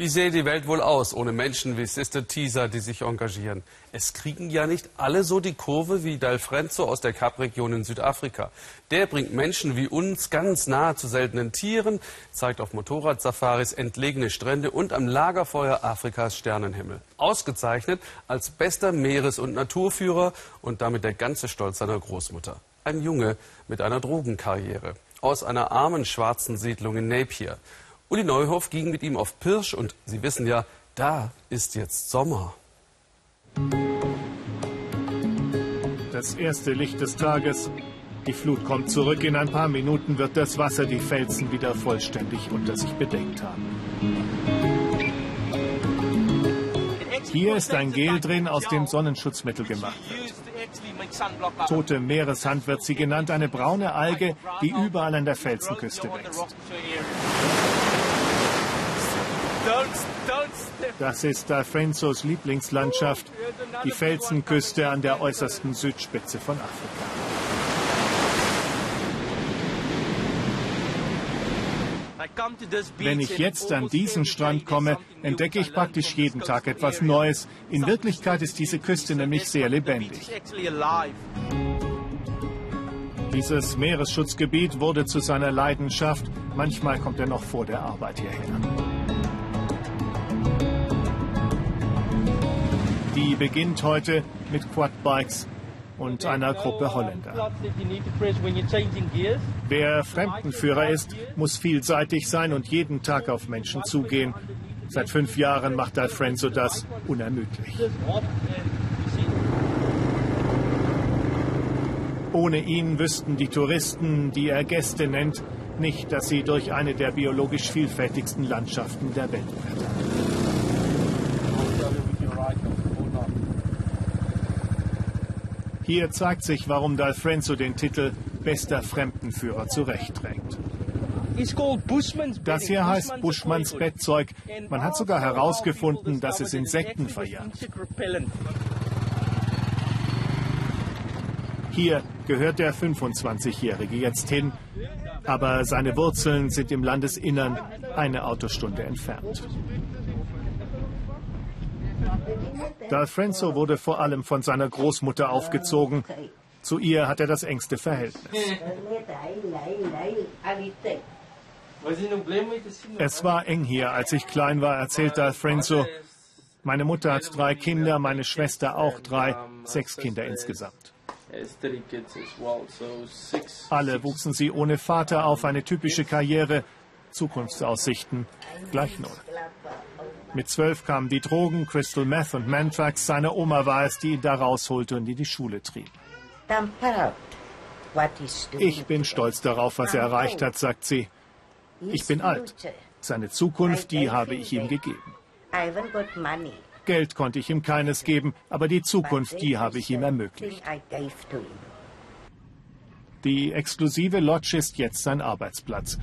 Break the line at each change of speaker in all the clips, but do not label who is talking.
Wie sähe die Welt wohl aus ohne Menschen wie Sister Teaser, die sich engagieren? Es kriegen ja nicht alle so die Kurve wie Dalfrenzo aus der Kapregion in Südafrika. Der bringt Menschen wie uns ganz nahe zu seltenen Tieren, zeigt auf Motorradsafaris entlegene Strände und am Lagerfeuer Afrikas Sternenhimmel. Ausgezeichnet als bester Meeres- und Naturführer und damit der ganze Stolz seiner Großmutter. Ein Junge mit einer Drogenkarriere aus einer armen schwarzen Siedlung in Napier. Uli Neuhoff ging mit ihm auf Pirsch und Sie wissen ja, da ist jetzt Sommer.
Das erste Licht des Tages. Die Flut kommt zurück. In ein paar Minuten wird das Wasser die Felsen wieder vollständig unter sich bedeckt haben. Hier ist ein Gel drin, aus dem Sonnenschutzmittel gemacht wird. Tote Meereshand wird sie genannt, eine braune Alge, die überall an der Felsenküste wächst. Das ist Alfrenzos Lieblingslandschaft, die Felsenküste an der äußersten Südspitze von Afrika. Wenn ich jetzt an diesen Strand komme, entdecke ich praktisch jeden Tag etwas Neues. In Wirklichkeit ist diese Küste nämlich sehr lebendig. Dieses Meeresschutzgebiet wurde zu seiner Leidenschaft. Manchmal kommt er noch vor der Arbeit hierher. Die beginnt heute mit Quadbikes und einer Gruppe Holländer. Wer Fremdenführer ist, muss vielseitig sein und jeden Tag auf Menschen zugehen. Seit fünf Jahren macht Alfrenzo das unermüdlich. Ohne ihn wüssten die Touristen, die er Gäste nennt, nicht, dass sie durch eine der biologisch vielfältigsten Landschaften der Welt brettern. Hier zeigt sich, warum D'Alfrenzo den Titel bester Fremdenführer zurechtträgt. Das hier heißt Buschmanns Bettzeug. Man hat sogar herausgefunden, dass es Insekten verjagt. Hier gehört der 25-Jährige jetzt hin, aber seine Wurzeln sind im Landesinnern eine Autostunde entfernt. D'Alfrenzo wurde vor allem von seiner Großmutter aufgezogen. Zu ihr hat er das engste Verhältnis. Es war eng hier, als ich klein war, erzählt D'Alfrenzo. Meine Mutter hat drei Kinder, meine Schwester auch drei, sechs Kinder insgesamt. Alle wuchsen sie ohne Vater auf, eine typische Karriere, Zukunftsaussichten gleich null. Mit zwölf kamen die Drogen, Crystal Meth und Mantrax. Seine Oma war es, die ihn da rausholte und in die Schule trieb. Ich bin stolz darauf, was er erreicht hat, sagt sie. Ich bin alt. Seine Zukunft, die habe ich ihm gegeben. Geld konnte ich ihm keines geben, aber die Zukunft, die habe ich ihm ermöglicht. Die exklusive Lodge ist jetzt sein Arbeitsplatz.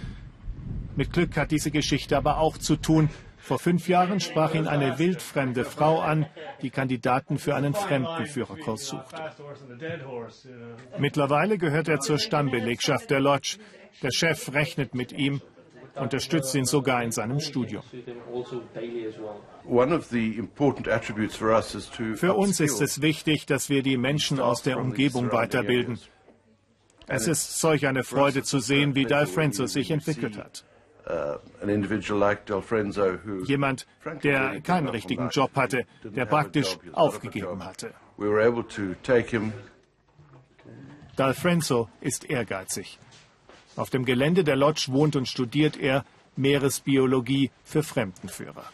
Mit Glück hat diese Geschichte aber auch zu tun vor fünf Jahren sprach ihn eine wildfremde Frau an, die Kandidaten für einen Fremdenführerkurs suchte. Mittlerweile gehört er zur Stammbelegschaft der Lodge. Der Chef rechnet mit ihm, unterstützt ihn sogar in seinem Studium. Für uns ist es wichtig, dass wir die Menschen aus der Umgebung weiterbilden. Es ist solch eine Freude zu sehen, wie Dalfrenzo sich entwickelt hat. Uh, Jemand, der keinen richtigen Job hatte, der praktisch aufgegeben hatte. D'Alfrenzo ist ehrgeizig. Auf dem Gelände der Lodge wohnt und studiert er Meeresbiologie für Fremdenführer.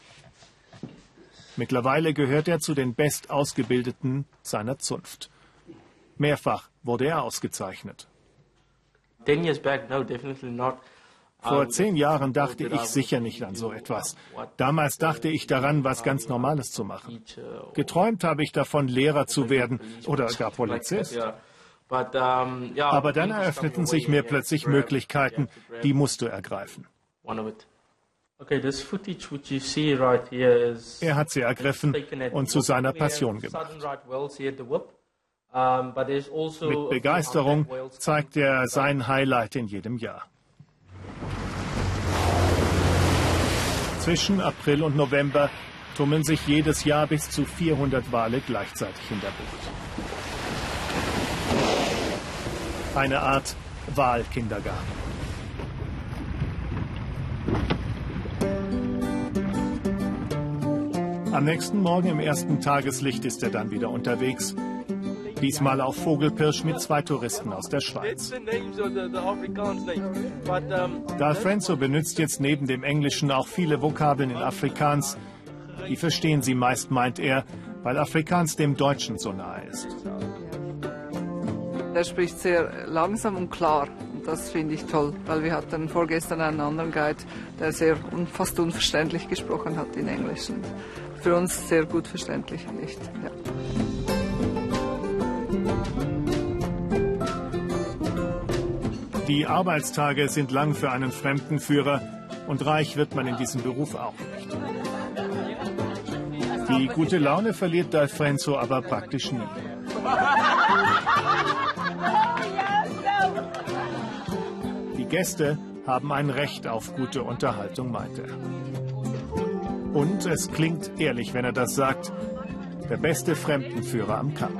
Mittlerweile gehört er zu den bestausgebildeten seiner Zunft. Mehrfach wurde er ausgezeichnet. Ten years back, no, definitely not. Vor zehn Jahren dachte ich sicher nicht an so etwas. Damals dachte ich daran, was ganz Normales zu machen. Geträumt habe ich davon, Lehrer zu werden oder gar Polizist. Aber dann eröffneten sich mir plötzlich Möglichkeiten, die musst du ergreifen. Er hat sie ergriffen und zu seiner Passion gemacht. Mit Begeisterung zeigt er sein Highlight in jedem Jahr. Zwischen April und November tummeln sich jedes Jahr bis zu 400 Wale gleichzeitig in der Bucht. Eine Art Wahlkindergarten. Am nächsten Morgen im ersten Tageslicht ist er dann wieder unterwegs. Diesmal auf Vogelpirsch mit zwei Touristen aus der Schweiz. D'Alfrenzo benutzt jetzt neben dem Englischen auch viele Vokabeln in Afrikaans. Die verstehen sie meist, meint er, weil Afrikaans dem Deutschen so nahe ist.
Er spricht sehr langsam und klar. Das finde ich toll, weil wir hatten vorgestern einen anderen Guide, der sehr fast unverständlich gesprochen hat in Englisch. Und für uns sehr gut verständlich. Echt, ja.
Die Arbeitstage sind lang für einen Fremdenführer und reich wird man in diesem Beruf auch nicht. Die gute Laune verliert D'Alfrenzo aber praktisch nie. Die Gäste haben ein Recht auf gute Unterhaltung, meint er. Und es klingt ehrlich, wenn er das sagt. Der beste Fremdenführer am Kap.